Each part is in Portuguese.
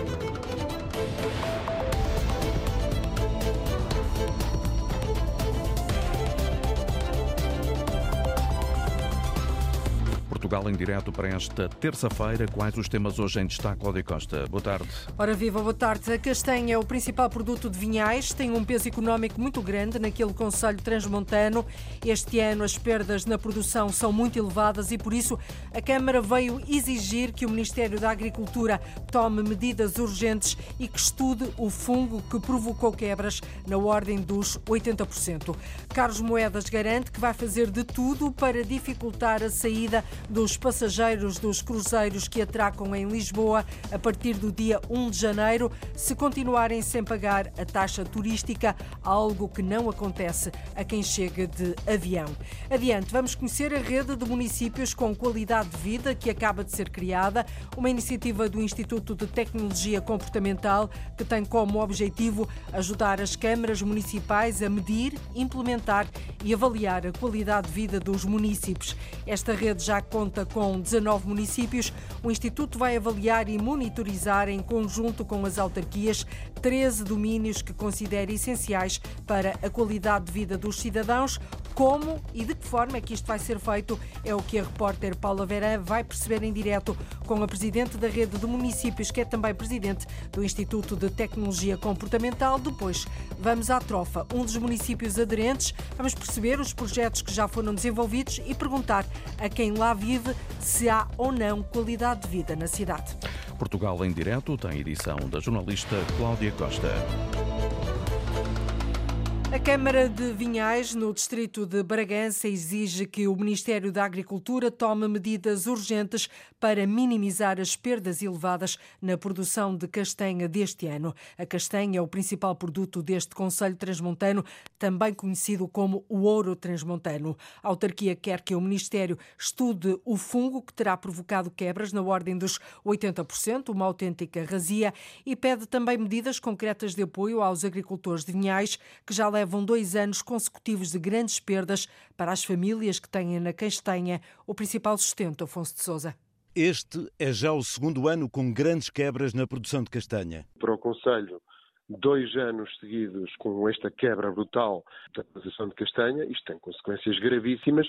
Thank you. Portugal em direto para esta terça-feira. Quais os temas hoje em destaque, Cláudia Costa? Boa tarde. Ora viva, boa tarde. A castanha é o principal produto de vinhais, tem um peso económico muito grande naquele Conselho Transmontano. Este ano as perdas na produção são muito elevadas e por isso a Câmara veio exigir que o Ministério da Agricultura tome medidas urgentes e que estude o fungo que provocou quebras na ordem dos 80%. Carlos Moedas garante que vai fazer de tudo para dificultar a saída do dos passageiros dos cruzeiros que atracam em Lisboa a partir do dia 1 de janeiro, se continuarem sem pagar a taxa turística, algo que não acontece a quem chega de avião. Adiante, vamos conhecer a rede de municípios com qualidade de vida que acaba de ser criada, uma iniciativa do Instituto de Tecnologia Comportamental que tem como objetivo ajudar as câmaras municipais a medir, implementar e avaliar a qualidade de vida dos municípios. Esta rede já conta conta com 19 municípios. O Instituto vai avaliar e monitorizar, em conjunto com as autarquias, 13 domínios que considera essenciais para a qualidade de vida dos cidadãos. Como e de que forma é que isto vai ser feito é o que a repórter Paula Vera vai perceber em direto com a presidente da rede de municípios, que é também presidente do Instituto de Tecnologia Comportamental. Depois vamos à Trofa, um dos municípios aderentes. Vamos perceber os projetos que já foram desenvolvidos e perguntar a quem lá vive se há ou não qualidade de vida na cidade. Portugal em direto tem edição da jornalista Cláudia Costa. A Câmara de Vinhais, no distrito de Bragança, exige que o Ministério da Agricultura tome medidas urgentes para minimizar as perdas elevadas na produção de castanha deste ano. A castanha é o principal produto deste Conselho Transmontano, também conhecido como o ouro transmontano. A autarquia quer que o Ministério estude o fungo que terá provocado quebras na ordem dos 80%, uma autêntica razia, e pede também medidas concretas de apoio aos agricultores de Vinhais, que já levam levam dois anos consecutivos de grandes perdas para as famílias que têm na castanha o principal sustento, Afonso de Souza. Este é já o segundo ano com grandes quebras na produção de castanha. Para o Conselho, dois anos seguidos com esta quebra brutal da produção de castanha, isto tem consequências gravíssimas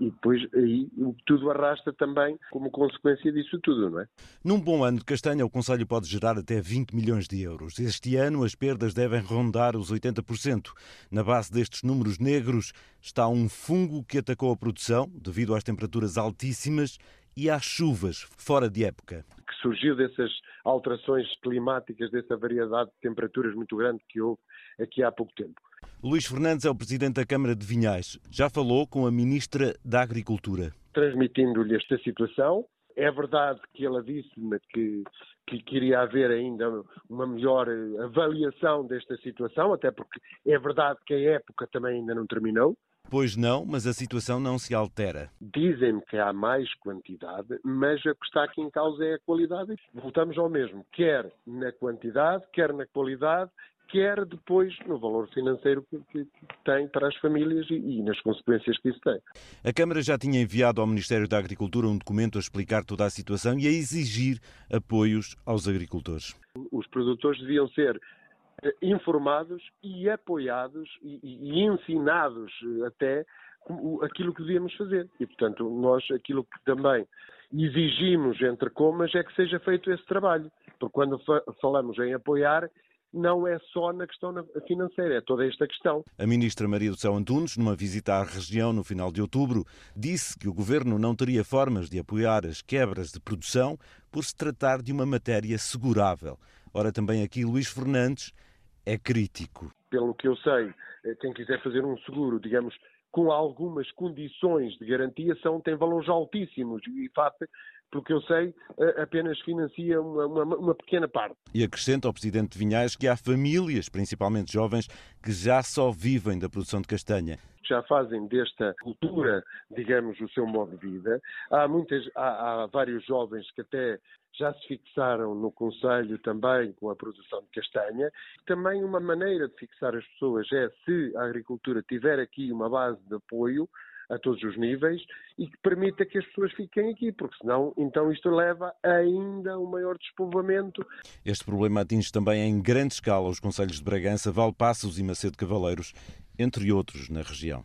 e depois aí tudo arrasta também como consequência disso tudo, não é? Num bom ano de castanha, o Conselho pode gerar até 20 milhões de euros. Este ano as perdas devem rondar os 80%. Na base destes números negros está um fungo que atacou a produção devido às temperaturas altíssimas e às chuvas fora de época surgiu dessas alterações climáticas, dessa variedade de temperaturas muito grande que houve aqui há pouco tempo. Luís Fernandes é o presidente da Câmara de Vinhais. Já falou com a ministra da Agricultura. Transmitindo-lhe esta situação, é verdade que ela disse-me que, que queria haver ainda uma melhor avaliação desta situação, até porque é verdade que a época também ainda não terminou. Pois não, mas a situação não se altera. Dizem-me que há mais quantidade, mas a que está aqui em causa é a qualidade. Voltamos ao mesmo, quer na quantidade, quer na qualidade, quer depois no valor financeiro que, que tem para as famílias e, e, nas consequências que isso tem. A Câmara já tinha enviado ao Ministério da Agricultura um documento a explicar toda a situação e a exigir apoios aos agricultores. Os produtores deviam ser eh, informados e apoiados e, e, ensinados eh, até aquilo que devíamos fazer. E, portanto, nós aquilo que também exigimos, entre comas, é que seja feito esse trabalho. Porque quando falamos em apoiar, não é só na questão financeira, é toda esta questão. A ministra Maria do Céu Antunes, numa visita à região no final de outubro, disse que o governo não teria formas de apoiar as quebras de produção por se tratar de uma matéria segurável. Ora, também aqui Luís Fernandes é crítico. Pelo que eu sei, eh, quem quiser fazer um seguro, digamos, com algumas condições de garantia, são, tem valores altíssimos e, de facto, pelo que eu sei, apenas financia uma, uma, uma, pequena parte. E acrescenta ao Presidente de Vinhais que há famílias, principalmente jovens, que já só vivem da produção de castanha. Já fazem desta cultura, digamos, o seu modo de vida. Há, muitas, há, há vários jovens que até já se fixaram no Conselho também com a produção de castanha. Também uma maneira de fixar as pessoas é se a agricultura tiver aqui uma base de apoio, a todos os níveis e que permita que as pessoas fiquem aqui, porque senão então isto leva ainda a um maior despovoamento. Este problema atinge também em grande escala os conselhos de Bragança, Valpassos e Macedo Cavaleiros, entre outros na região.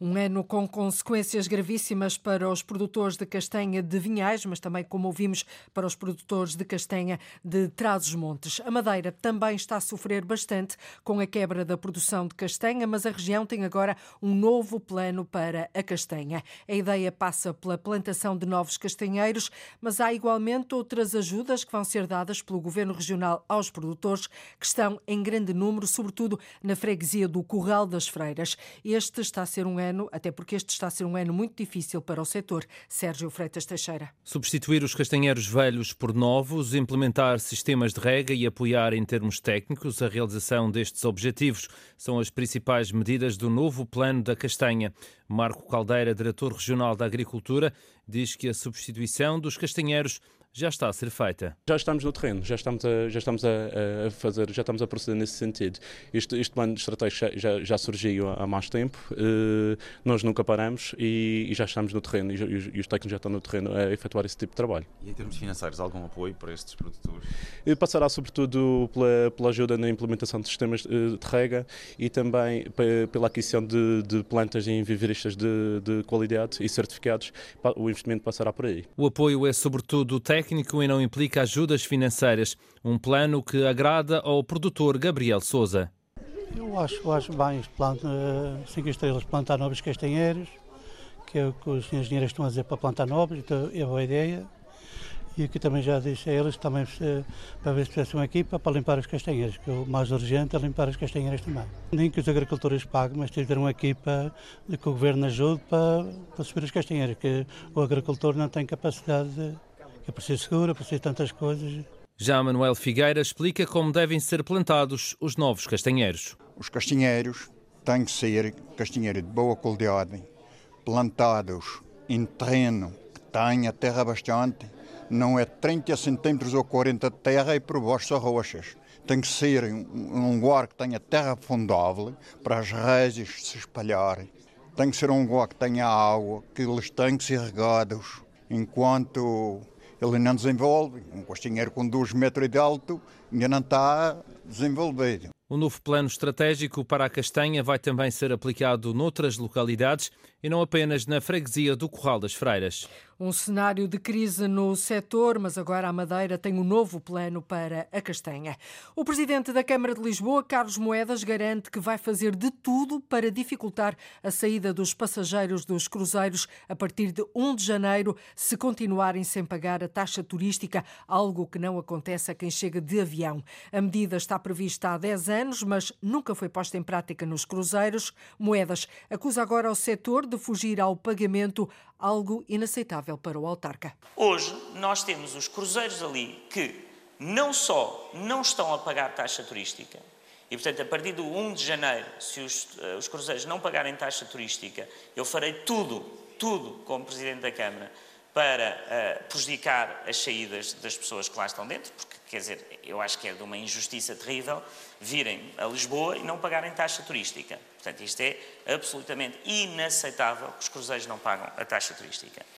Um ano com consequências gravíssimas para os produtores de castanha de Vinhais, mas também, como ouvimos, para os produtores de castanha de Trás-os-Montes. A Madeira também está a sofrer bastante com a quebra da produção de castanha, mas a região tem agora um novo plano para a castanha. A ideia passa pela plantação de novos castanheiros, mas há igualmente outras ajudas que vão ser dadas pelo Governo Regional aos produtores, que estão em grande número, sobretudo na freguesia do Corral das Freiras. Este está a ser ser um ano, até porque este está a ser um ano muito difícil para o setor. Sérgio Freitas Teixeira. Substituir os castanheiros velhos por novos, implementar sistemas de rega e apoiar em termos técnicos a realização destes objetivos são as principais medidas do novo plano da castanha. Marco Caldeira, diretor regional da Agricultura, diz que a substituição dos castanheiros já está a ser feita. Já estamos no terreno, já estamos a, já estamos a, a fazer, já estamos a proceder nesse sentido. Este, este plano de estratégia já, já surgiu há mais tempo, uh, nós nunca paramos e, e, já estamos no terreno e, e, os técnicos já estão no terreno a efetuar esse tipo de trabalho. E em termos financeiros, algum apoio para estes produtores? Uh, passará sobretudo pela, pela, ajuda na implementação de sistemas uh, de rega e também pela aquisição de, de plantas em viveristas de, de qualidade e certificados. O investimento passará por aí. O apoio é sobretudo técnico técnico e não implica ajudas financeiras. Um plano que agrada ao produtor Gabriel Souza. Eu acho, acho bem os planos, uh, cinco estrelas plantar novos castanheiros, que é o que os engenheiros estão a dizer para plantar novos, então é boa ideia. E aqui também já disse a eles também eh, para ver se tivesse uma equipa para limpar as castanheiras, que o mais urgente é limpar as castanheiras também. Nem que os agricultores paguem, mas tem de ter uma equipa que o governo ajude para, para subir as castanheiras, que o agricultor não tem capacidade de é preciso seguro, é preciso tantas coisas. Já Manuel Figueira explica como devem ser plantados os novos castanheiros. Os castanheiros têm que ser castanheiros de boa qualidade, plantados em terreno que tenha terra bastante, não é 30 centímetros ou 40 de terra e por baixo só rochas. Tem que ser um lugar que tenha terra fundável para as raízes se espalharem. Tem que ser um lugar que tenha água, que eles têm que ser regados enquanto ele não desenvolve. Um costeiro com 2 metros de alto ainda não está desenvolvido. O novo plano estratégico para a castanha vai também ser aplicado noutras localidades e não apenas na freguesia do Corral das Freiras. Um cenário de crise no setor, mas agora a Madeira tem um novo plano para a castanha. O presidente da Câmara de Lisboa, Carlos Moedas, garante que vai fazer de tudo para dificultar a saída dos passageiros dos cruzeiros a partir de 1 de janeiro, se continuarem sem pagar a taxa turística, algo que não acontece a quem chega de avião. A medida está prevista há 10 anos, mas nunca foi posta em prática nos cruzeiros. Moedas acusa agora o setor de fugir ao pagamento, algo inaceitável para o autarca. Hoje nós temos os cruzeiros ali que não só não estão a pagar taxa turística, e, portanto, a partir do 1 de janeiro, se os, uh, os cruzeiros não pagarem taxa turística, eu farei tudo, tudo como Presidente da Câmara para uh, prejudicar as saídas das pessoas que lá estão dentro, porque, quer dizer, eu acho que é de uma injustiça terrível virem a Lisboa e não pagarem taxa turística. Portanto, isto é absolutamente inaceitável que os cruzeiros não pagam a taxa turística.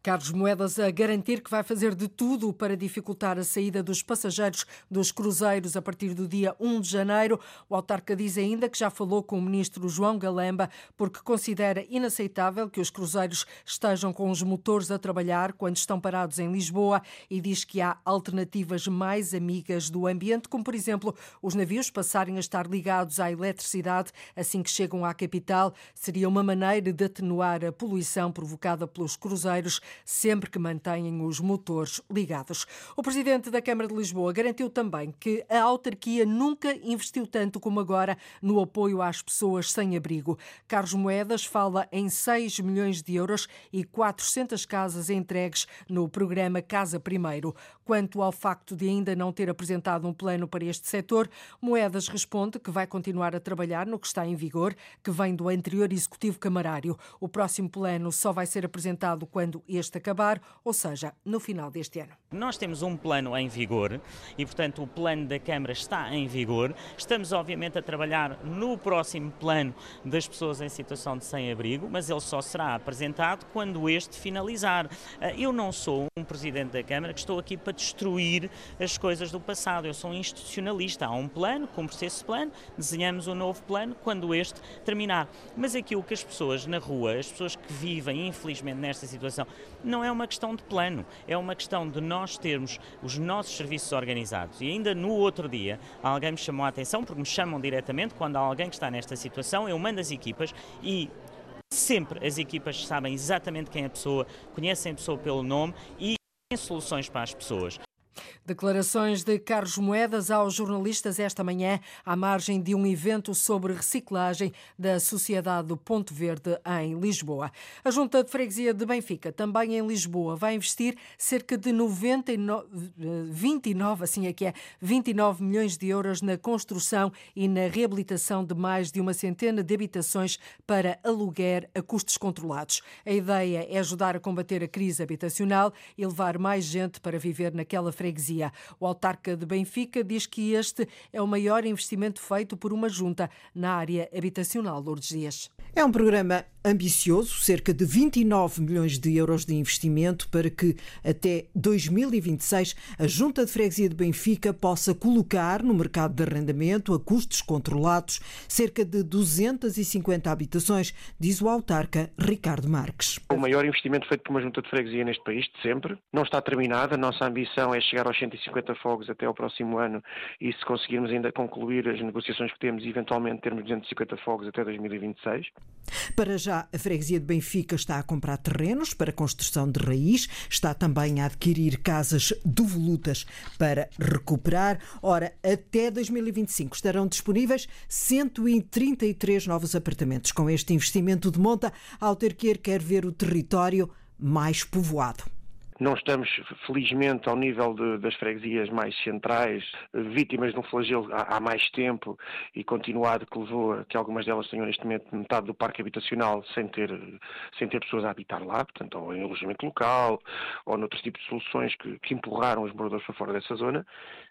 Carlos Moedas a garantir que vai fazer de tudo para dificultar a saída dos passageiros dos cruzeiros a partir do dia 1 de janeiro. O autarca diz ainda que já falou com o ministro João Galamba porque considera inaceitável que os cruzeiros estejam com os motores a trabalhar quando estão parados em Lisboa e diz que há alternativas mais amigas do ambiente, como por exemplo os navios passarem a estar ligados à eletricidade assim que chegam à capital. Seria uma maneira de atenuar a poluição provocada pelos cruzeiros sempre que mantêm os motores ligados. O presidente da Câmara de Lisboa garantiu também que a autarquia nunca investiu tanto como agora no apoio às pessoas sem abrigo. Carlos Moedas fala em 6 milhões de euros e 400 casas entregues no programa Casa Primeiro. Quanto ao facto de ainda não ter apresentado um plano para este setor, Moedas responde que vai continuar a trabalhar no que está em vigor, que vem do anterior executivo camarário. O próximo plano só vai ser apresentado quando este acabar, ou seja, no final deste ano. Nós temos um plano em vigor e, portanto, o plano da Câmara está em vigor. Estamos, obviamente, a trabalhar no próximo plano das pessoas em situação de sem-abrigo, mas ele só será apresentado quando este finalizar. Ah, eu não sou um presidente da Câmara que estou aqui para destruir as coisas do passado. Eu sou um institucionalista. Há um plano, cumpre-se esse plano, desenhamos um novo plano quando este terminar. Mas aquilo que as pessoas na rua, as pessoas que vivem, infelizmente, nesta situação, não é uma questão de plano, é uma questão de nós termos os nossos serviços organizados. E ainda no outro dia, alguém me chamou a atenção, porque me chamam diretamente, quando há alguém que está nesta situação, eu mando as equipas e sempre as equipas sabem exatamente quem é a pessoa, conhecem a pessoa pelo nome e têm soluções para as pessoas. Declarações de Carlos Moedas aos jornalistas esta manhã, à margem de um evento sobre reciclagem da Sociedade do Ponto Verde em Lisboa. A Junta de Freguesia de Benfica, também em Lisboa, vai investir cerca de 99, 29, assim é que é, 29 milhões de euros na construção e na reabilitação de mais de uma centena de habitações para aluguer a custos controlados. A ideia é ajudar a combater a crise habitacional e levar mais gente para viver naquela freguesia. O autarca de Benfica diz que este é o maior investimento feito por uma junta na área habitacional. Lourdes Dias. É um programa ambicioso, cerca de 29 milhões de euros de investimento para que até 2026 a Junta de Freguesia de Benfica possa colocar no mercado de arrendamento a custos controlados cerca de 250 habitações, diz o autarca Ricardo Marques. O maior investimento feito por uma Junta de Freguesia neste país de sempre. Não está terminada, a nossa ambição é chegar aos 150 fogos até ao próximo ano e se conseguirmos ainda concluir as negociações que temos eventualmente termos 250 fogos até 2026. Para já, a freguesia de Benfica está a comprar terrenos para construção de raiz, está também a adquirir casas devolutas para recuperar. Ora, até 2025 estarão disponíveis 133 novos apartamentos. Com este investimento de monta, a autarquia quer ver o território mais povoado. Não estamos, felizmente, ao nível de, das freguesias mais centrais, vítimas de um flagelo há, há, mais tempo e continuado que levou a que algumas delas tenham neste momento metade do parque habitacional sem ter, sem ter pessoas a habitar lá, portanto, ou em alojamento local, ou noutro tipo de soluções que, que empurraram os moradores para fora dessa zona.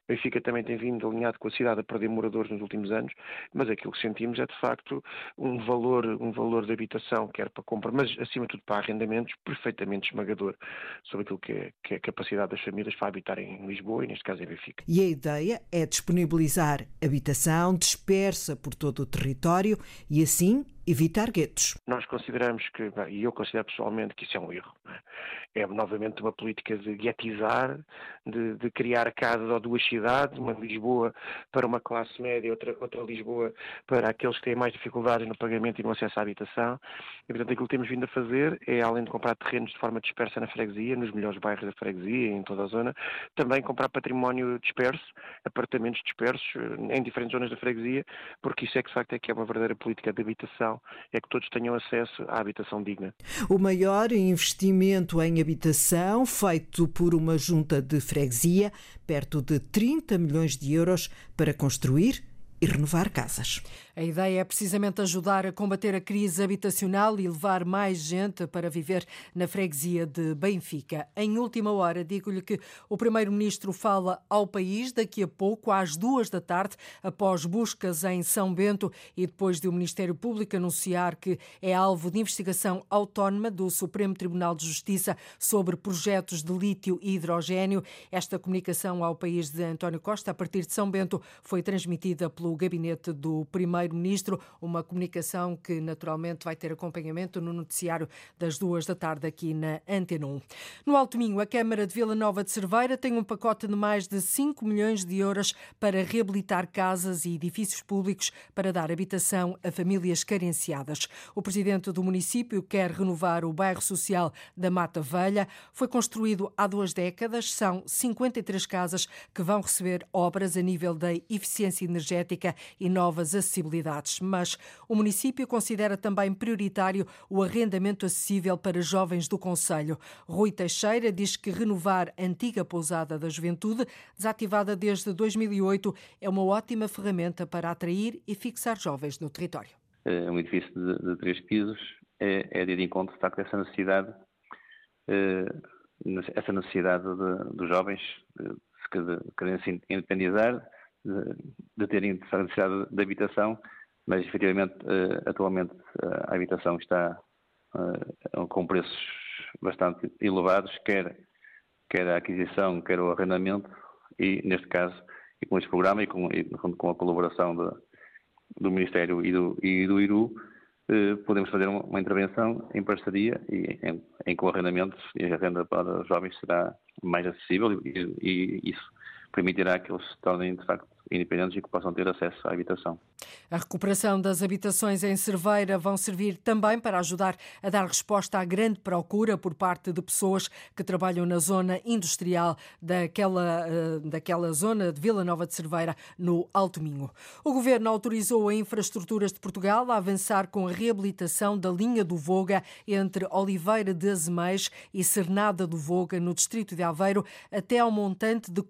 Benfica também tem vindo alinhado com a cidade a perder moradores nos últimos anos, mas aquilo que sentimos é de facto um valor, um valor de habitação, quer para compra, mas acima de tudo para arrendamentos, perfeitamente esmagador sobre aquilo que é, que é a capacidade das famílias para habitar em Lisboa e neste caso em Benfica. E a ideia é disponibilizar habitação dispersa por todo o território e assim evitar guetos. Nós consideramos que, e eu considero pessoalmente que isso é um erro. É? é novamente uma política de guetizar, de, de, criar casas ou duas cidades, uma Lisboa para uma classe média, outra, outra Lisboa para aqueles que têm mais dificuldades no pagamento e no acesso à habitação. E, portanto, aquilo que temos vindo a fazer é, além de comprar terrenos de forma dispersa na freguesia, nos melhores bairros da freguesia, em toda a zona, também comprar património disperso, apartamentos dispersos em diferentes zonas da freguesia, porque isso é que, de facto, é que é uma verdadeira política de habitação é que todos tenham acesso à habitação digna. O maior investimento em habitação feito por uma junta de freguesia, perto de 30 milhões de euros para construir e renovar casas. A ideia é precisamente ajudar a combater a crise habitacional e levar mais gente para viver na freguesia de Benfica. Em última hora, digo-lhe que o Primeiro-Ministro fala ao país daqui a pouco, às duas da tarde, após buscas em São Bento e depois de o Ministério Público anunciar que é alvo de investigação autónoma do Supremo Tribunal de Justiça sobre projetos de lítio e hidrogênio. Esta comunicação ao país de António Costa, a partir de São Bento, foi transmitida pelo gabinete do Primeiro Primeiro-Ministro, uma comunicação que naturalmente vai ter acompanhamento no noticiário das duas da tarde aqui na Antena 1. No Alto Minho, a Câmara de Vila Nova de Cerveira tem um pacote de mais de 5 milhões de euros para reabilitar casas e edifícios públicos para dar habitação a famílias carenciadas. O presidente do município quer renovar o bairro social da Mata Velha. Foi construído há duas décadas, são 53 casas que vão receber obras a nível da eficiência energética e novas acessibilidades mas o município considera também prioritário o arrendamento acessível para jovens do Conselho. Rui Teixeira diz que renovar a antiga pousada da juventude, desativada desde 2008, é uma ótima ferramenta para atrair e fixar jovens no território. É um edifício de, de três pisos, é, é de encontro, de facto, essa necessidade essa necessidade de, dos jovens de, de querem se independizar, de, terem necessidade de habitação, mas efetivamente, atualmente, a habitação está com preços bastante elevados, quer, quer a aquisição, quer o arrendamento, e neste caso, e com este programa e com, e, com a colaboração de, do Ministério e do, e do IRU, eh, podemos fazer uma, uma, intervenção em parceria e em, em que o arrendamento e a renda para os jovens será mais acessível e, e isso permitirá que eles se tornem, de facto, independentes e que possam ter acesso à habitação. A recuperação das habitações em Cerveira vão servir também para ajudar a dar resposta à grande procura por parte de pessoas que trabalham na zona industrial daquela, eh, daquela zona de Vila Nova de Cerveira, no Alto Minho. O governo autorizou a Infraestruturas de Portugal a avançar com a reabilitação da linha do Voga entre Oliveira de Azeméis e Cernada do Voga, no distrito de Aveiro, até ao montante de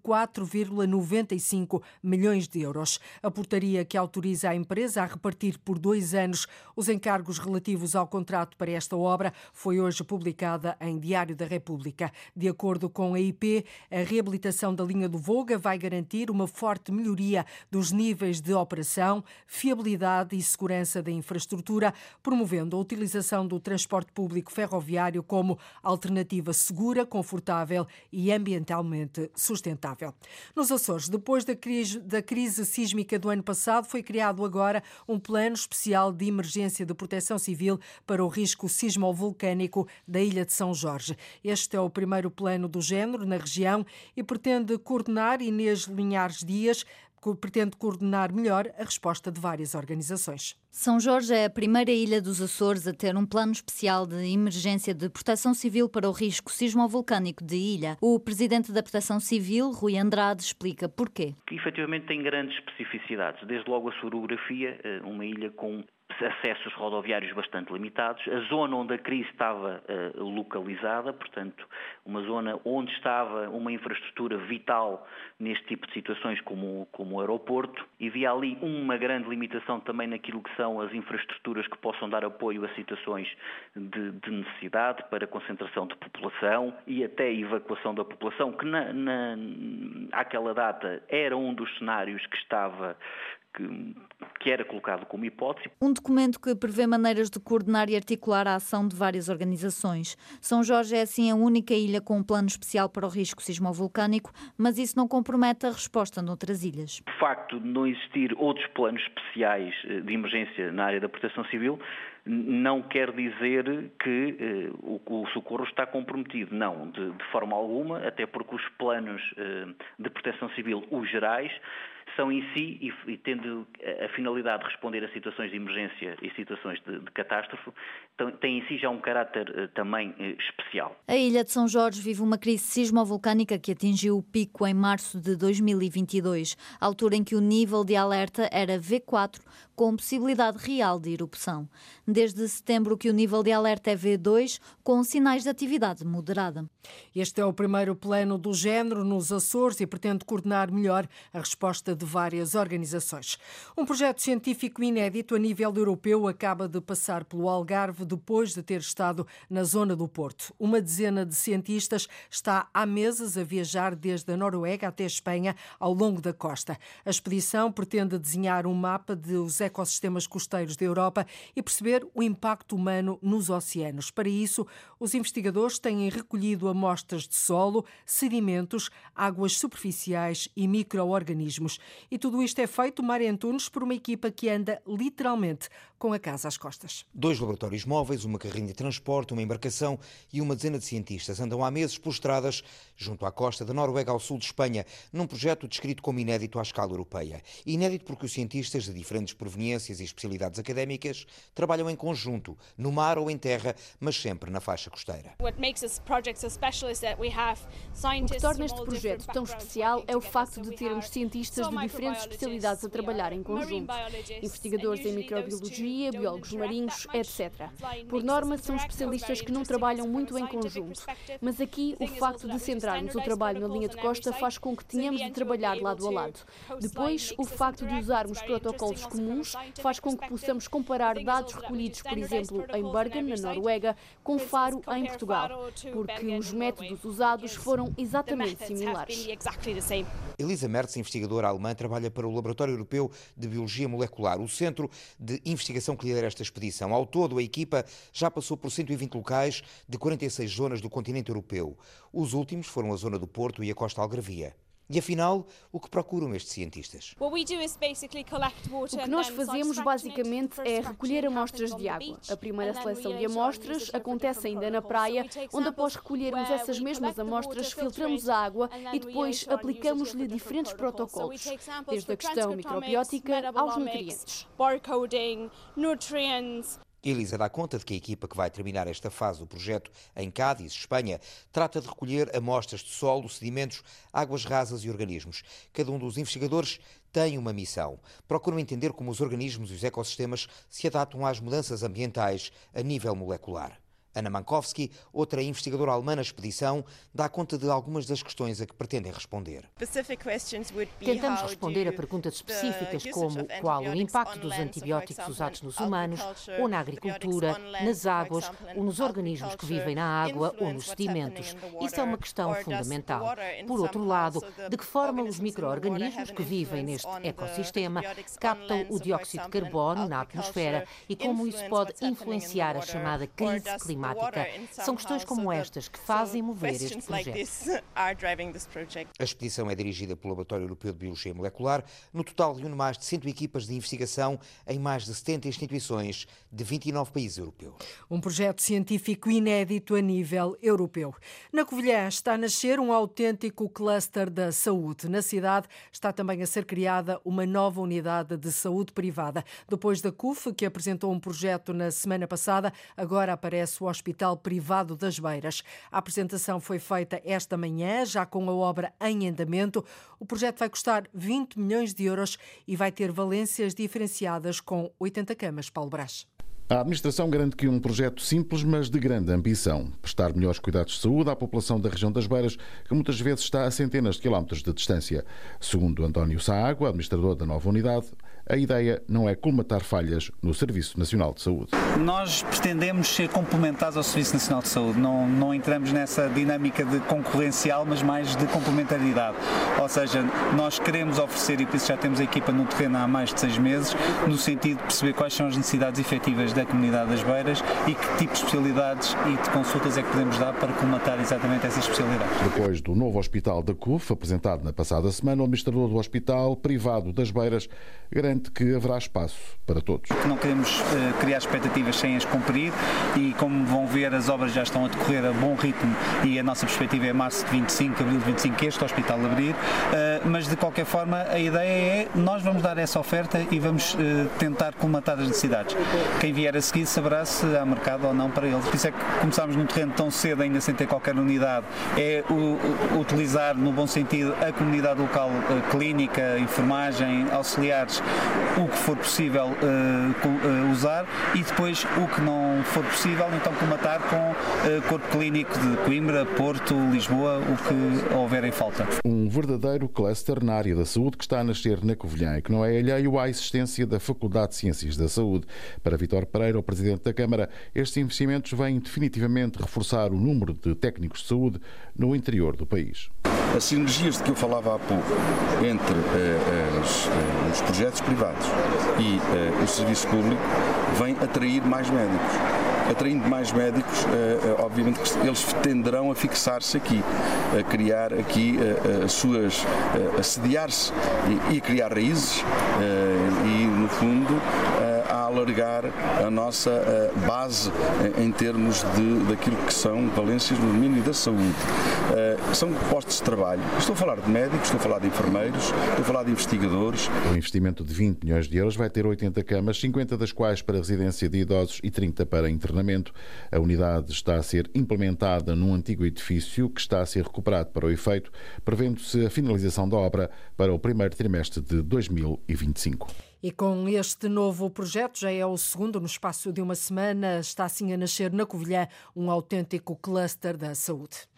4,95 milhões de euros. A portaria que autoriza a empresa a repartir por dois anos os encargos relativos ao contrato para esta obra foi hoje publicada em Diário da República. De acordo com a IP, a reabilitação da linha do Voga vai garantir uma forte melhoria dos níveis de operação, fiabilidade e segurança da infraestrutura, promovendo a utilização do transporte público ferroviário como alternativa segura, confortável e ambientalmente sustentável. Nos Açores, depois da crise, da crise sísmica do ano passado, foi criado agora um plano especial de emergência de proteção civil para o risco sismo-vulcânico da Ilha de São Jorge. Este é o primeiro plano do género na região e pretende coordenar Inês Linhares Dias, pretende coordenar melhor a resposta de várias organizações. São Jorge é a primeira ilha dos Açores a ter um plano especial de emergência de proteção civil para o risco sismovolcânico de ilha. O presidente da Proteção Civil, Rui Andrade, explica porquê. Que efetivamente tem grandes especificidades. Desde logo a sua orografia, eh, uma ilha com acessos rodoviários bastante limitados, a zona onde a crise estava uh, localizada, portanto, uma zona onde estava uma infraestrutura vital neste tipo de situações como, como o aeroporto, e havia ali uma grande limitação também naquilo que são as infraestruturas que possam dar apoio a situações de, de necessidade para concentração de população e até evacuação da população, que na, na, àquela data era um dos cenários que estava que, que era colocado como hipótese. Um documento que prevê maneiras de coordenar e articular a ação de várias organizações. São Jorge é assim a única ilha com um plano especial para o risco sismovolcânico, mas isso não compromete a resposta noutras ilhas. O facto de não existir outros planos especiais eh, de emergência na área da proteção civil não quer dizer que eh, o, o, socorro está comprometido. Não, de, de, forma alguma, até porque os planos eh, de proteção civil, os gerais, são em si, e, e, tendo a finalidade de responder a situações de emergência e situações de, de catástrofe, têm em si já um caráter uh, também uh, especial. A ilha de São Jorge vive uma crise sismovolcânica que atingiu o pico em março de 2022, altura em que o nível de alerta era V4, com possibilidade real de erupção. Desde setembro que o nível de alerta é V2, com sinais de atividade moderada. Este é o primeiro plano do género nos Açores e pretende coordenar melhor a resposta de várias organizações. Um projeto científico inédito a nível europeu acaba de passar pelo Algarve depois de ter estado na zona do Porto. Uma dezena de cientistas está há meses a viajar desde a Noruega até a Espanha ao longo da costa. A expedição pretende desenhar um mapa dos ecossistemas costeiros da Europa e perceber o impacto humano nos oceanos. Para isso, os investigadores têm recolhido amostras de solo, sedimentos, águas superficiais e micro-organismos. E tudo isto é feito, Mário Antunes, por uma equipa que anda literalmente com a casa às costas. Dois laboratórios móveis, uma carrinha de transporte, uma embarcação e uma dezena de cientistas andam há meses por estradas junto à costa da Noruega ao sul de Espanha, num projeto descrito como inédito à escala europeia. Inédito porque os cientistas de diferentes proveniências e especialidades académicas trabalham em conjunto, no mar ou em terra, mas sempre na faixa costeira. O que torna este projeto tão especial é o facto de termos cientistas de diferentes especialidades a trabalhar em conjunto. Investigadores em microbiologia, biologia, biólogos marinhos, etc. Por norma, são especialistas que não trabalham muito em conjunto, mas aqui o facto de centrarmos o trabalho na linha de costa faz com que tenhamos de trabalhar lado a lado. Depois, o facto de usarmos protocolos comuns faz com que possamos comparar dados recolhidos, por exemplo, em Bergen, na Noruega, com Faro, em Portugal, porque os métodos usados foram exatamente similares. Elisa Mertz, investigadora alemã, trabalha para o Laboratório Europeu de Biologia Molecular, o centro de investigação que lidera esta expedição. Ao todo, a equipa já passou por 120 locais de 46 zonas do continente europeu. Os últimos foram a zona do Porto e a costa algravia. E afinal, o que procuram estes cientistas? O que nós fazemos basicamente é recolher amostras de água. A primeira seleção de amostras acontece ainda na praia, onde após recolhermos essas mesmas amostras, filtramos a água e depois aplicamos-lhe diferentes protocolos, desde a questão microbiótica aos nutrientes. Elisa dá conta de que a equipa que vai terminar esta fase do projeto em Cádiz, Espanha, trata de recolher amostras de solo, sedimentos, águas rasas e organismos. Cada um dos investigadores tem uma missão. Procuram entender como os organismos e os ecossistemas se adaptam às mudanças ambientais a nível molecular. Ana Mankowski, outra investigadora alemã na expedição, dá conta de algumas das questões a que pretendem responder. Tentamos responder a perguntas específicas como qual o impacto dos antibióticos usados nos humanos, ou na agricultura, nas águas, ou nos organismos que vivem na água ou nos sedimentos. Isso é uma questão fundamental. Por outro lado, de que forma os micro-organismos que vivem neste ecossistema captam o dióxido de carbono na atmosfera e como isso pode influenciar a chamada crise climática climática. São questões como estas que fazem mover este projeto. A expedição é dirigida pelo Laboratório Europeu de Biologia Molecular. No total, reúne mais de 100 equipas de investigação em mais de 70 instituições de 29 países europeus. Um projeto científico inédito a nível europeu. Na Covilhã está a nascer um autêntico cluster da saúde. Na cidade está também a ser criada uma nova unidade de saúde privada. Depois da CUF, que apresentou um projeto na semana passada, agora aparece o Hospital Privado das Beiras. A apresentação foi feita esta manhã, já com a obra em andamento. O projeto vai custar 20 milhões de euros e vai ter valências diferenciadas com 80 camas. Paulo Brás. A administração garante que um projeto simples, mas de grande ambição. Prestar melhores cuidados de saúde à população da região das Beiras, que muitas vezes está a centenas de quilómetros de distância. Segundo António Saago, administrador da nova unidade, a ideia não é colmatar falhas no Serviço Nacional de Saúde. Nós pretendemos ser complementares ao Serviço Nacional de Saúde. Não, não entramos nessa dinâmica de concorrencial, mas mais de complementaridade. Ou seja, nós queremos oferecer, e por isso já temos a equipa no terreno há mais de seis meses, no sentido de perceber quais são as necessidades efetivas da comunidade das Beiras e que tipo de especialidades e de consultas é que podemos dar para colmatar exatamente essas especialidades. Depois do novo hospital da CUF, apresentado na passada semana, o administrador do Hospital Privado das Beiras garante que haverá espaço para todos. Não queremos uh, criar expectativas sem as cumprir e, como vão ver, as obras já estão a decorrer a bom ritmo e a nossa perspectiva é março de 25, abril de 25, que este hospital abrir. Uh, mas, de qualquer forma, a ideia é nós vamos dar essa oferta e vamos uh, tentar colmatar as necessidades. Quem vier a seguir saberá se há mercado ou não para eles. Por isso é que começámos num terreno tão cedo, ainda sem ter qualquer unidade, é o, utilizar, no bom sentido, a comunidade local, clínica, enfermagem, auxiliares, o que for possível uh, usar e depois o que não for possível, então comatar com uh, corpo clínico de Coimbra, Porto, Lisboa, o que houver em falta. Um verdadeiro cluster na área da saúde que está a nascer na Covilhã e que não é alheio à existência da Faculdade de Ciências da Saúde. Para Vitor Pereira, o Presidente da Câmara, estes investimentos vêm definitivamente reforçar o número de técnicos de saúde no interior do país. As sinergias de que eu falava há pouco entre uh, as, uh, os projetos privados e uh, o serviço público vêm atrair mais médicos. Atraindo mais médicos, obviamente que eles tenderão a fixar-se aqui, a criar aqui as suas, a sediar-se e, a criar raízes e, no fundo, alargar a nossa base em termos de, daquilo que são valências no domínio da saúde. São postos de trabalho. Estou a falar de médicos, estou a falar de enfermeiros, estou a falar de investigadores. O investimento de 20 milhões de euros vai ter 80 camas, 50 das quais para residência de idosos e 30 para internamento. A unidade está a ser implementada num antigo edifício que está a ser recuperado para o efeito, prevendo-se a finalização da obra para o primeiro trimestre de 2025. E com este novo projeto, já é o segundo no espaço de uma semana, está assim a nascer na Covilhã um autêntico cluster da saúde.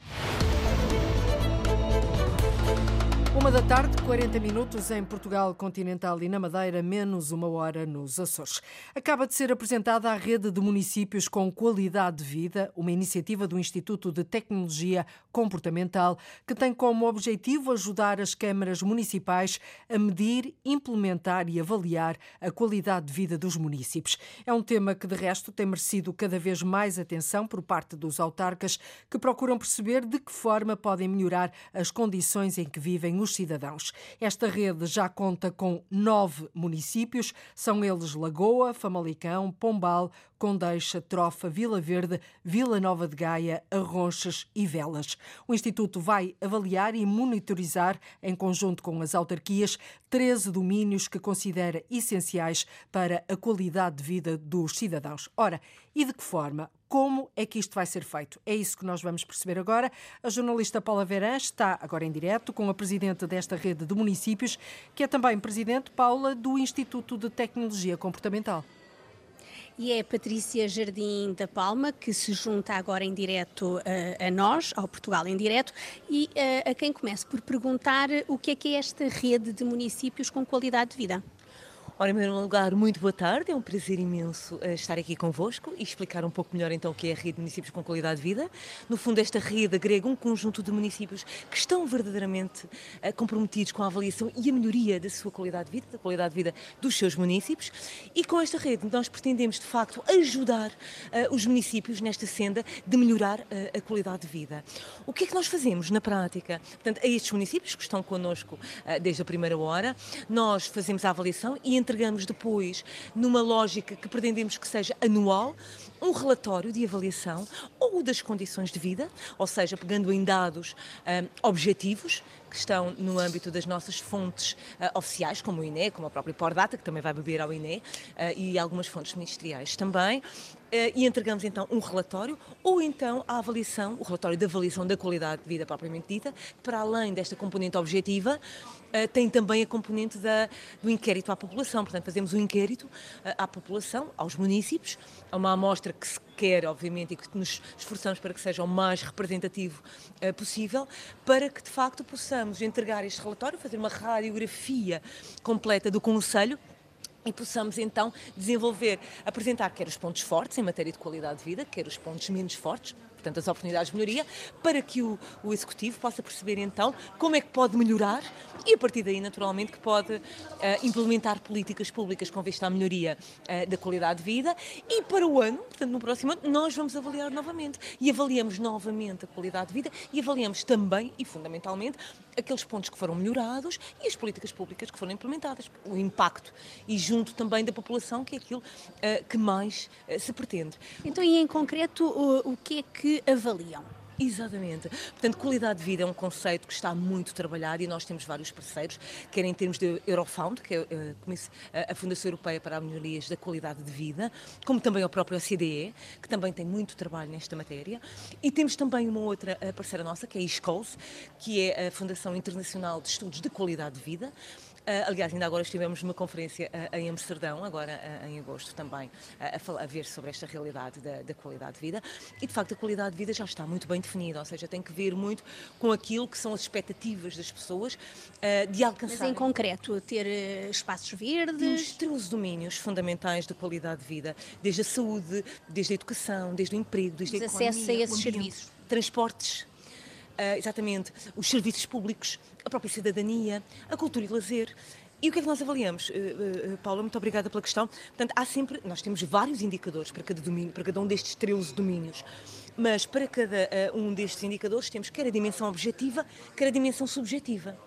Uma da tarde, 40 minutos em Portugal continental e na Madeira, menos uma hora nos Açores. Acaba de ser apresentada a rede de municípios com qualidade de vida, uma iniciativa do Instituto de Tecnologia Comportamental que tem como objetivo ajudar as câmaras municipais a medir, implementar e avaliar a qualidade de vida dos municípios. É um tema que, de resto, tem merecido cada vez mais atenção por parte dos autarcas que procuram perceber de que forma podem melhorar as condições em que vivem os cidadãos. Esta rede já conta com nove municípios, são eles Lagoa, Famalicão, Pombal, Condeixa, Trofa, Vila Verde, Vila Nova de Gaia, Arronches e Velas. O Instituto vai avaliar e monitorizar, em conjunto com as autarquias, 13 domínios que considera essenciais para a qualidade de vida dos cidadãos. Ora, e de que forma? Como é que isto vai ser feito? É isso que nós vamos perceber agora. A jornalista Paula Veran está agora em direto com a presidente desta rede de municípios, que é também presidente, Paula, do Instituto de Tecnologia Comportamental e é Patrícia Jardim da Palma, que se junta agora em direto uh, a nós, ao Portugal em direto, e uh, a quem começa por perguntar o que é que é esta rede de municípios com qualidade de vida. Ora, em primeiro lugar, muito boa tarde. É um prazer imenso uh, estar aqui convosco e explicar um pouco melhor então o que é a rede de municípios com qualidade de vida. No fundo, esta rede agrega um conjunto de municípios que estão verdadeiramente uh, comprometidos com a avaliação e a melhoria da sua qualidade de vida, da qualidade de vida dos seus municípios. E com esta rede, nós pretendemos de facto ajudar uh, os municípios nesta senda de melhorar a qualidade de vida. O que é que nós fazemos na prática? Portanto, a estes municípios que estão connosco desde a primeira hora, nós fazemos a avaliação e entregamos depois, numa lógica que pretendemos que seja anual, um relatório de avaliação ou das condições de vida, ou seja, pegando em dados um, objetivos que estão no âmbito das nossas fontes uh, oficiais, como o INE, como a própria Pordata, que também vai beber ao INE, uh, e algumas fontes ministeriais também, e entregamos então um relatório, ou então a avaliação, o relatório de avaliação da qualidade de vida propriamente dita, para além desta componente objetiva, Uh, tem também a componente da, do inquérito à população. Portanto, fazemos um inquérito uh, à população, aos municípios, a uma amostra que se quer, obviamente, e que nos esforçamos para que seja o mais representativo possível, para que de facto possamos entregar este relatório, fazer uma radiografia completa do Conselho e possamos então desenvolver, apresentar quer os pontos fortes em matéria de qualidade de vida, quer os pontos menos fortes, portanto, as oportunidades de melhoria, para que o, o Executivo possa perceber então como é que pode melhorar e a partir daí, naturalmente, que pode uh, implementar políticas públicas com vista à melhoria uh, da qualidade de vida. E para o ano, portanto, no próximo ano, nós vamos avaliar novamente. E avaliamos novamente a qualidade de vida e avaliamos também e fundamentalmente aqueles pontos que foram melhorados e as políticas públicas que foram implementadas, o impacto e junto também da população, que é aquilo uh, que mais se pretende. Então, e em concreto, o, o que é que que avaliam. Exatamente. Portanto, qualidade de vida é um conceito que está muito trabalhado e nós temos vários parceiros, quer em termos de Eurofound, que é eh, eh, a Fundação Europeia para as Melhorias da Qualidade de Vida, como também o próprio OCDE, que também tem muito trabalho nesta matéria. E temos também uma outra eh, parceira nossa, que é a ISCOS, que é a Fundação Internacional de Estudos de Qualidade de Vida, aliás, ainda agora estivemos numa conferência uh, em Amsterdão, agora uh, em agosto também, a, ver sobre esta realidade da, da, qualidade de vida. E de facto, a qualidade de vida já está muito bem definida, ou seja, tem que ver muito com aquilo que são as expectativas das pessoas de alcançar. Mas em concreto, ter espaços verdes. Os 13 domínios fundamentais da qualidade de vida, desde a saúde, desde a educação, desde o emprego, desde Os a economia. acesso a esses serviços. Transportes, Uh, exatamente, os serviços públicos, a própria cidadania, a cultura e lazer. E o que é que nós avaliamos? Uh, uh, Paula, muito obrigada pela questão. Portanto, há sempre, nós temos vários indicadores para cada domínio, para cada um destes 13 domínios. Mas para cada um destes indicadores temos quer a dimensão objetiva, quer a dimensão subjetiva.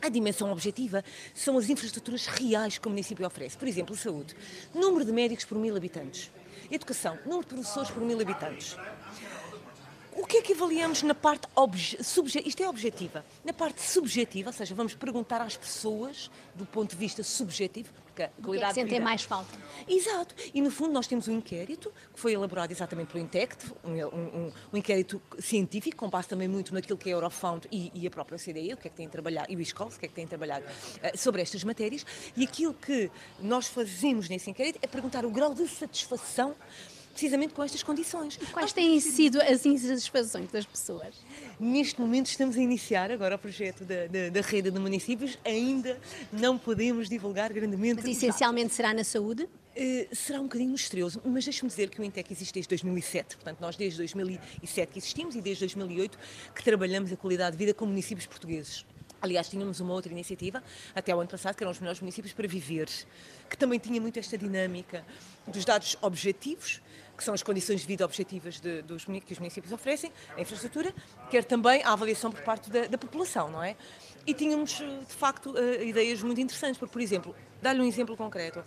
A dimensão objetiva são as infraestruturas reais que o município oferece. Por exemplo, saúde. Número de médicos por mil habitantes. Educação. Número de professores por mil habitantes O que é que avaliamos na parte subjetiva? Isto é objetiva. Na parte subjetiva, ou seja, vamos perguntar às pessoas, do ponto de vista subjetivo, porque a qualidade é que sentem mais falta. Exato. E no fundo nós temos um inquérito que foi elaborado exatamente pelo INTECT, um, um, um inquérito científico, com base também muito naquilo que é a Eurofound e, e, a própria CDE, o que é que tem trabalhado, e o ISCOLS, o que é que tem trabalhado uh, sobre estas matérias. E aquilo que nós fazemos nesse inquérito é perguntar o grau de satisfação precisamente com estas condições. E quais têm sido as insatisfações das pessoas? Neste momento estamos a iniciar agora o projeto da, da, da rede de municípios, ainda não podemos divulgar grandemente. Mas essencialmente será na saúde? Uh, será um bocadinho misterioso, mas deixe-me dizer que o Intec existe desde 2007, portanto nós desde 2007 que existimos e desde 2008 que trabalhamos a qualidade de vida com municípios portugueses. Aliás, tínhamos uma outra iniciativa, até o ano passado, que eram os melhores municípios para viver, que também tinha muito esta dinâmica dos dados objetivos, que são as condições de vida objetivas de, dos, que os municípios oferecem, a infraestrutura, quer também a avaliação por parte da, da população, não é? E tínhamos, eh, de facto, uh, ideias muito interessantes, porque, por exemplo, dar-lhe um exemplo concreto.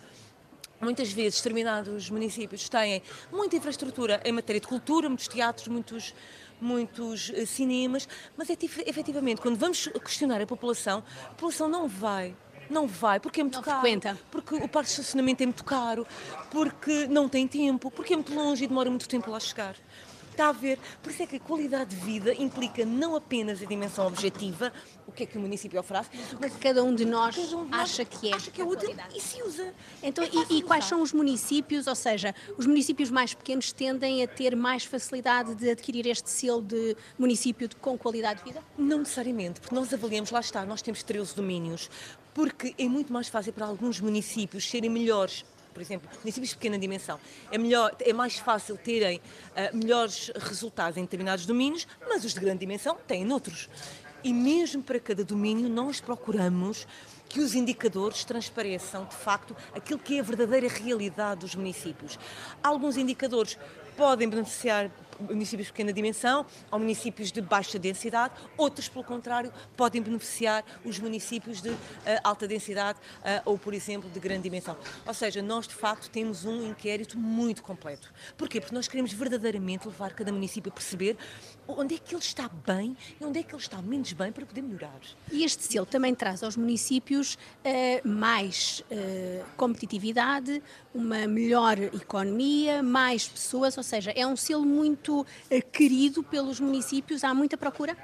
Muitas vezes, determinados municípios têm muita infraestrutura em matéria de cultura, muitos teatros, muitos, muitos uh, cinemas, mas é, efetivamente, quando vamos questionar a população, a população não vai não vai, porque é muito não caro. Frequenta. Porque o parque de estacionamento é muito caro, porque não tem tempo, porque é muito longe e demora muito tempo lá chegar. Está a ver? Por isso é que a qualidade de vida implica não apenas a dimensão objetiva, o que é que o município oferece, mas cada um de nós, um de nós acha que é. Acha que é útil e se usa. Então, é e, e quais são os municípios, ou seja, os municípios mais pequenos tendem a ter mais facilidade de adquirir este selo de município de, com qualidade de vida? Não necessariamente, porque nós avaliamos, lá está, nós temos 13 domínios, porque é muito mais fácil para alguns municípios serem melhores por exemplo, municípios de pequena dimensão, é, melhor, é mais fácil terem uh, melhores resultados em determinados domínios, mas os de grande dimensão têm noutros. E mesmo para cada domínio, nós procuramos que os indicadores transpareçam, de facto, aquilo que é a verdadeira realidade dos municípios. Alguns indicadores podem beneficiar municípios de pequena dimensão ou municípios de baixa densidade, outros, pelo contrário, podem beneficiar os municípios de uh, alta densidade uh, ou, por exemplo, de grande dimensão. Ou seja, nós de facto temos um inquérito muito completo. Porquê? Porque nós queremos verdadeiramente levar cada município a perceber onde é que ele está bem e onde é que ele está menos bem para poder melhorar. E este selo também traz aos municípios uh, mais competitividade, uma melhor economia, mais pessoas, ou seja, é um selo muito eh, querido pelos municípios, há muita procura?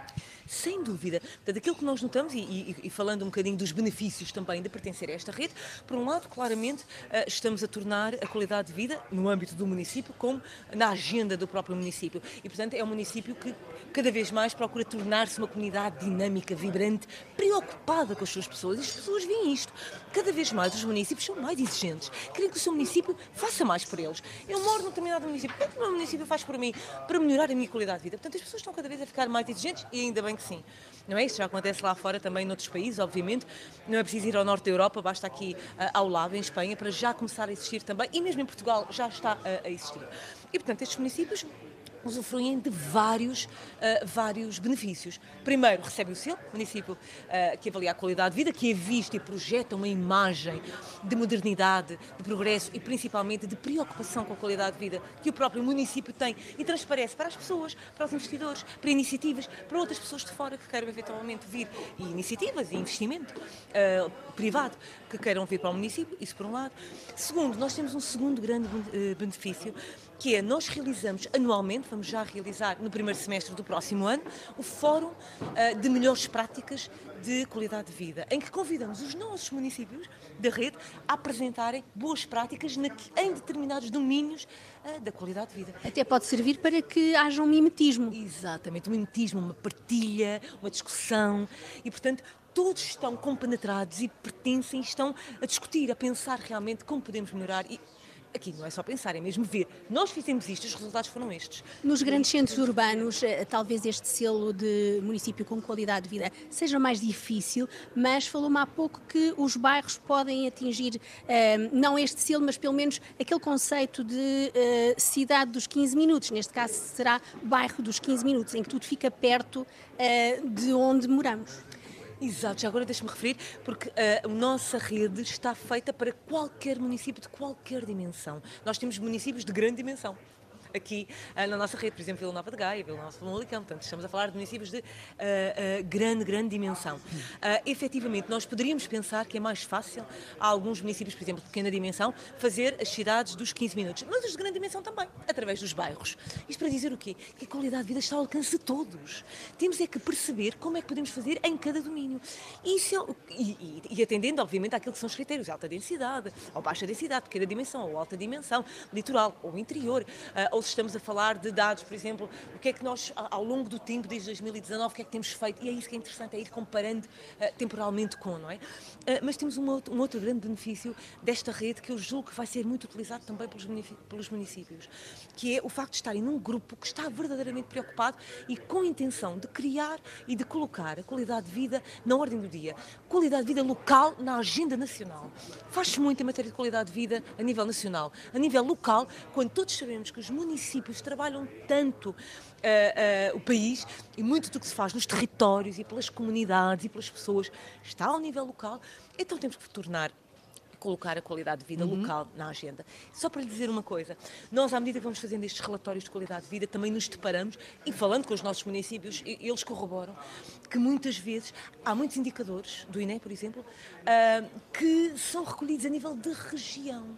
Sem dúvida. Portanto, aquilo que nós notamos, e, e, e, falando um bocadinho dos benefícios também de pertencer a esta rede, por um lado, claramente, uh, estamos a tornar a qualidade de vida no âmbito do município como na agenda do próprio município. E, portanto, é um município que cada vez mais procura tornar-se uma comunidade dinâmica, vibrante, preocupada com as suas pessoas. E as pessoas veem isto. Cada vez mais os municípios são mais exigentes. Querem que o seu município faça mais por eles. Eu moro num determinado município. O que o meu município faz por mim para melhorar a minha qualidade de vida? Portanto, as pessoas estão cada vez a ficar mais exigentes e ainda bem que sim. Não é isso? Já acontece lá fora também noutros países, obviamente. Não é preciso ir ao norte da Europa, basta aqui uh, ao lado, em Espanha, para já começar a existir também. E mesmo em Portugal já está uh, a existir. E, portanto, estes municípios usufruem de vários, uh, vários benefícios. Primeiro, recebe o selo, município uh, que avalia a qualidade de vida, que visto e projeta uma imagem de modernidade, de progresso e principalmente de preocupação com a qualidade de vida que o próprio município tem e transparece para as pessoas, para os investidores, para iniciativas, para outras pessoas de fora que queiram eventualmente vir e iniciativas e investimento uh, privado que queiram vir para o município, isso por um lado. Segundo, nós temos um segundo grande benefício que é nós realizamos anualmente, vamos já realizar no primeiro semestre do próximo ano, o Fórum uh, de Melhores Práticas de Qualidade de Vida, em que convidamos os nossos municípios da rede a apresentarem boas práticas na, em determinados domínios uh, da qualidade de vida. Até pode servir para que haja um mimetismo. Exatamente, um mimetismo, uma partilha, uma discussão e, portanto, todos estão compenetrados e pertencem, estão a discutir, a pensar realmente como podemos melhorar e aqui não é só pensar, é mesmo ver. Nós fizemos isto, os resultados foram estes. Nos grandes centros urbanos, eh, talvez este selo de município com qualidade de vida seja mais difícil, mas falou-me há pouco que os bairros podem atingir, eh, não este selo, mas pelo menos aquele conceito de eh, cidade dos 15 minutos. Neste caso será bairro dos 15 minutos, em que tudo fica perto de onde moramos. Exato, já agora deixe-me referir, porque a nossa rede está feita para qualquer município de qualquer dimensão. Nós temos municípios de grande dimensão. Aqui uh, na nossa rede, por exemplo, Vila Nova de Gaia, Vila Nova de Famalicão. Portanto, estamos a falar de municípios de uh, uh, grande, grande dimensão. Uh, efetivamente, nós poderíamos pensar que é mais fácil a alguns municípios, por exemplo, de pequena dimensão, fazer as cidades dos 15 minutos, mas os de grande dimensão também, através dos bairros. Isto para dizer o quê? Que a qualidade de vida está ao alcance de todos. Temos é que perceber como é que podemos fazer em cada domínio. Isso é, e, e, e atendendo, obviamente, àquilo que são os critérios, alta densidade, ou baixa densidade, pequena dimensão, ou alta dimensão, litoral ou interior, uh, ou estamos a falar de dados, por exemplo, o que é que nós, ao longo do tempo, desde 2019, o que é que temos feito, e é isso que é interessante, é ir comparando uh, temporalmente com, não é? Uh, mas temos um outro, um outro grande benefício desta rede que eu julgo que vai ser muito utilizado também pelos, pelos municípios, que é o facto de estarem num grupo que está verdadeiramente preocupado e com a intenção de criar e de colocar a qualidade de vida na ordem do dia. Qualidade de vida local na agenda nacional. Faz-se muito em matéria de qualidade de vida a nível nacional. A nível local, quando todos sabemos que os municípios trabalham tanto Uh, uh, o país e muito do que se faz nos territórios e pelas comunidades e pelas pessoas está ao nível local, então temos que tornar colocar a qualidade de vida uhum. local na agenda. Só para lhe dizer uma coisa, nós, à medida que vamos fazendo estes relatórios de qualidade de vida, também nos deparamos, e falando com os nossos municípios, eles corroboram que muitas vezes há muitos indicadores, do INE, por exemplo, uh, que são recolhidos a nível de região.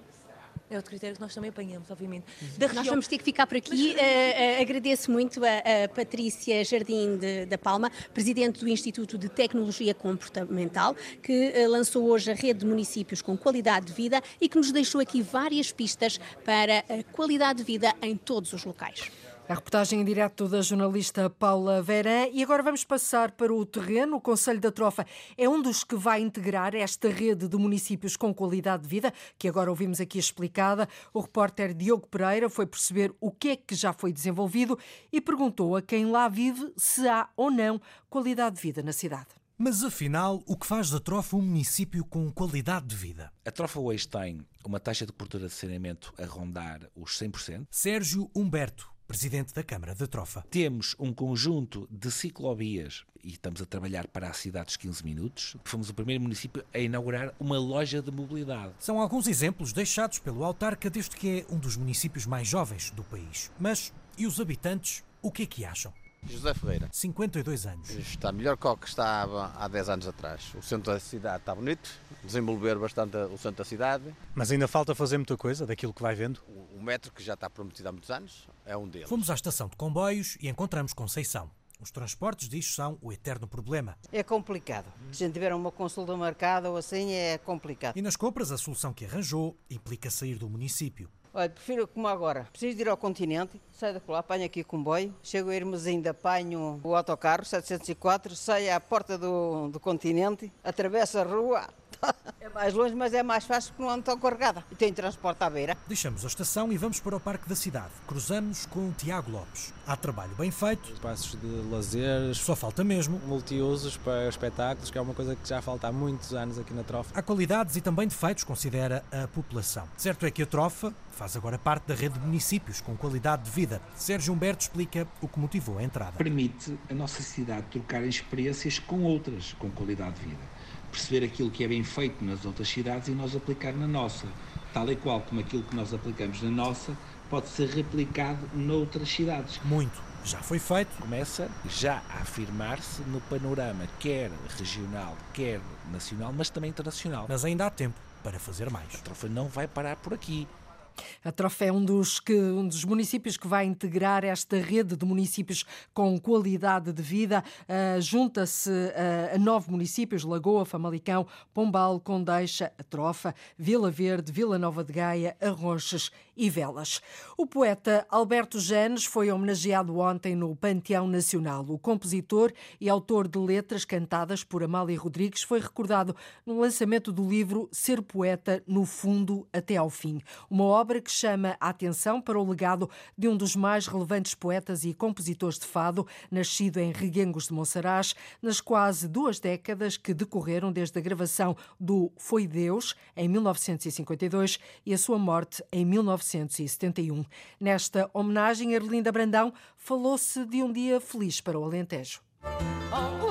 É outro critério que nós também apanhamos, obviamente. Da região... Nós vamos ter que ficar por aqui. Mas... Uh, uh, agradeço muito a, a Patrícia Jardim de, da Palma, presidente do Instituto de Tecnologia Comportamental, que uh, lançou hoje a rede de municípios com qualidade de vida e que nos deixou aqui várias pistas para a qualidade de vida em todos os locais. A reportagem em direto da jornalista Paula Verã. E agora vamos passar para o terreno. O Conselho da Trofa é um dos que vai integrar esta rede de municípios com qualidade de vida, que agora ouvimos aqui explicada. O repórter Diogo Pereira foi perceber o que é que já foi desenvolvido e perguntou a quem lá vive se há ou não qualidade de vida na cidade. Mas afinal, o que faz da Trofa um município com qualidade de vida? A Trofa hoje tem uma taxa de cobertura de saneamento a rondar os 100%. Sérgio Humberto presidente da Câmara da Trofa. Temos um conjunto de ciclovias e estamos a trabalhar para a cidade dos 15 minutos. Fomos o primeiro município a inaugurar uma loja de mobilidade. São alguns exemplos deixados pelo autarca desde que é um dos municípios mais jovens do país. Mas e os habitantes, o que é que acham? José Ferreira. 52 anos. Está melhor que o que estava há 10 anos atrás. O centro da cidade está bonito, desenvolver bastante o centro da cidade. Mas ainda falta fazer muita coisa daquilo que vai vendo? O metro, que já está prometido há muitos anos, é um deles. Fomos à estação de comboios e encontramos Conceição. Os transportes, diz, são o eterno problema. É complicado. Se a gente tiver uma consulta marcada ou assim, é complicado. E nas compras, a solução que arranjou implica sair do município. Olha, prefiro como agora. Preciso de ir ao continente, saio da lá, apanho aqui o comboio, chego a Irmezinda, apanho o autocarro 704, saio à porta do, do continente, atravesso a rua, é mais longe, mas é mais fácil porque não ando tão carregada. E tem transporte à beira. Deixamos a estação e vamos para o Parque da Cidade. Cruzamos com o Tiago Lopes. Há trabalho bem feito. Espaços de lazer. Só falta mesmo. Multiusos para espetáculos, que é uma coisa que já falta há muitos anos aqui na Trofa. Há qualidades e também defeitos, considera a população. Certo é que a Trofa faz agora parte da rede de municípios com qualidade de vida. Sérgio Humberto explica o que motivou a entrada. Permite a nossa cidade trocar experiências com outras com qualidade de vida perceber aquilo que é bem feito nas outras cidades e nós aplicar na nossa, tal e qual como aquilo que nós aplicamos na nossa pode ser replicado noutras cidades. Muito já foi feito. Começa já a afirmar-se no panorama, quer regional, quer nacional, mas também internacional. Mas ainda há tempo para fazer mais. A trofa não vai parar por aqui. A Trofé é um dos, que, um dos municípios que vai integrar esta rede de municípios com qualidade de vida. Uh, Junta-se uh, a nove municípios: Lagoa, Famalicão, Pombal, Condeixa, Trofa, Vila Verde, Vila Nova de Gaia, Arroches e Velas. O poeta Alberto Janes foi homenageado ontem no Panteão Nacional. O compositor e autor de letras cantadas por Amália Rodrigues foi recordado no lançamento do livro Ser Poeta no Fundo até ao Fim. Uma obra que chama a atenção para o legado de um dos mais relevantes poetas e compositores de fado, nascido em Reguengos de Monsaraz, nas quase duas décadas que decorreram desde a gravação do Foi Deus, em 1952, e a sua morte em 1971. Nesta homenagem, Erlinda Brandão falou-se de um dia feliz para o Alentejo. Oh,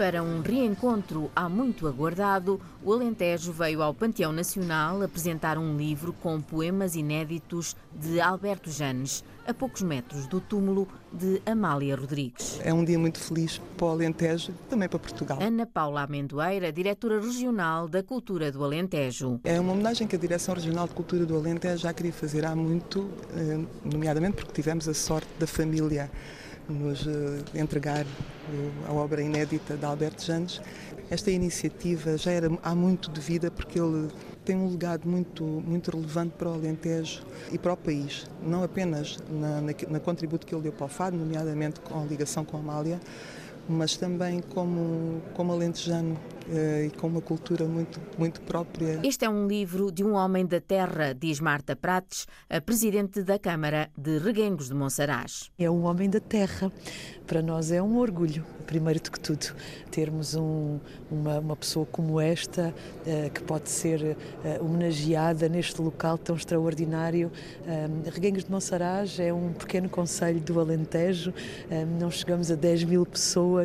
Para um reencontro há muito aguardado, o Alentejo veio ao Panteão Nacional apresentar um livro com poemas inéditos de Alberto Janes, a poucos metros do túmulo de Amália Rodrigues. É um dia muito feliz para o Alentejo, também para Portugal. Ana Paula Amendoeira, diretora regional da Cultura do Alentejo. É uma homenagem que a Direção Regional de Cultura do Alentejo já queria fazer há muito, eh, nomeadamente porque tivemos a sorte da família nos eh, entregar a obra inédita de Alberto Janes. Esta iniciativa já era há muito devida porque ele tem um legado muito, muito relevante para o Alentejo e para o país, não apenas na, na, na contributo que ele deu para o Fado, nomeadamente com a ligação com a Amália, mas também como, como alentejano eh, e com uma cultura muito, muito própria. Este é um livro de um homem da terra, diz Marta Prates, a presidente da Câmara de Reguengos de Monsaraz. É um homem da terra. Para nós é um orgulho, primeiro do que tudo, termos um, uma, uma, pessoa como esta uh, que pode ser uh, homenageada neste local tão extraordinário. Reguengos de Monsaraz é um pequeno conselho do Alentejo, não chegamos a 10 mil pessoas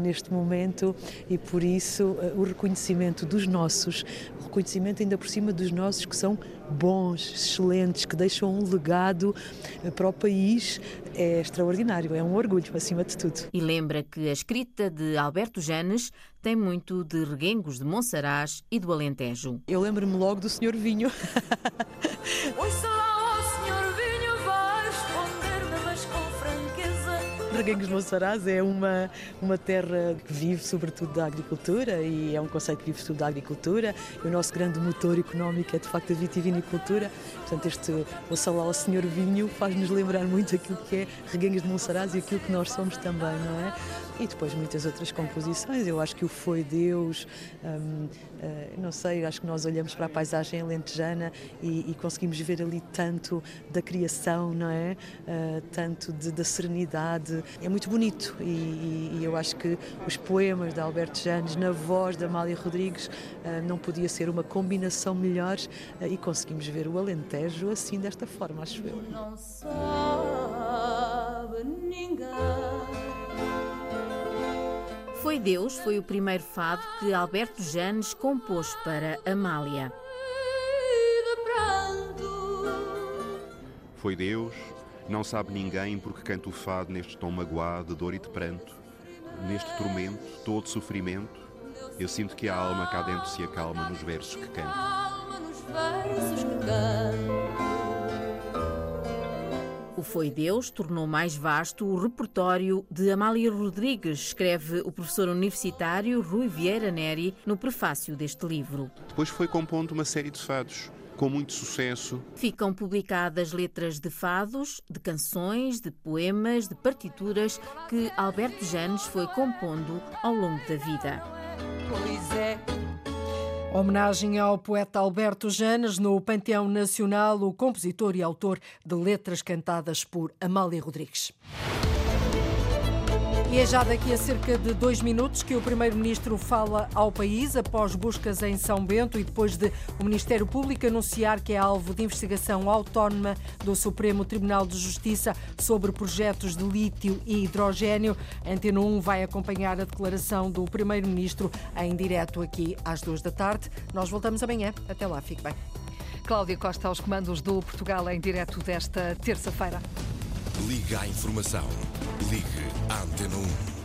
neste momento e por isso uh, o reconhecimento dos nossos, o reconhecimento ainda por cima dos nossos que são bons, excelentes, que deixam um legado uh, para o país, é extraordinário, é um orgulho acima de tudo. E lembra que a escrita de Alberto Janes tem muito de reguengos de Monsaraz e do Alentejo. Eu lembro-me logo do Senhor Vinho. Reguengos Monsaraz é uma, uma terra que vive sobretudo da agricultura e é um conceito que vive sobretudo da agricultura. E o nosso grande motor económico é de facto a vitivinicultura. Portanto, este o Salá ao Senhor Vinho faz-nos lembrar muito aquilo que é Reguengos de Monsaraz e aquilo que nós somos também, não é? E depois muitas outras composições. Eu acho que o Foi Deus, hum, uh, não sei, acho que nós olhamos para a paisagem lentejana e, e conseguimos ver ali tanto da criação, não é? Uh, tanto de, da serenidade. É muito bonito e, e, eu acho que os poemas de Alberto Janes, na voz da Amália Rodrigues, uh, não podia ser uma combinação melhor e conseguimos ver o Alentejo assim, desta forma, acho eu. Não sabe ninguém. Foi Deus foi o primeiro fado que Alberto Janes compôs para Amália. Foi Deus, não sabe ninguém porque canta o fado neste tom magoado de dor e de pranto. Neste tormento, todo sofrimento, eu sinto que a alma cá dentro se acalma nos versos que canto. O Foi Deus tornou mais vasto o repertório de Amália Rodrigues, escreve o professor universitário Rui Vieira Neri no prefácio deste livro. Depois foi compondo uma série de fados com muito sucesso. Ficam publicadas letras de fados, de canções, de poemas, de partituras que Alberto Janes foi compondo ao longo da vida. Pois é. Homenagem ao poeta Alberto Janes no Panteão Nacional, o compositor e autor de letras cantadas por Amália Rodrigues. E é já daqui a cerca de dois minutos que o Primeiro-Ministro fala ao país após buscas em São Bento e depois de o Ministério Público anunciar que é alvo de investigação autónoma do Supremo Tribunal de Justiça sobre projetos de lítio e hidrogênio. Antena 1 vai acompanhar a declaração do Primeiro-Ministro em direto aqui às duas da tarde. Nós voltamos amanhã. Até lá, fique bem. Cláudia Costa aos comandos do Portugal em direto desta terça-feira. Liga à informação. Ligue à Antena 1.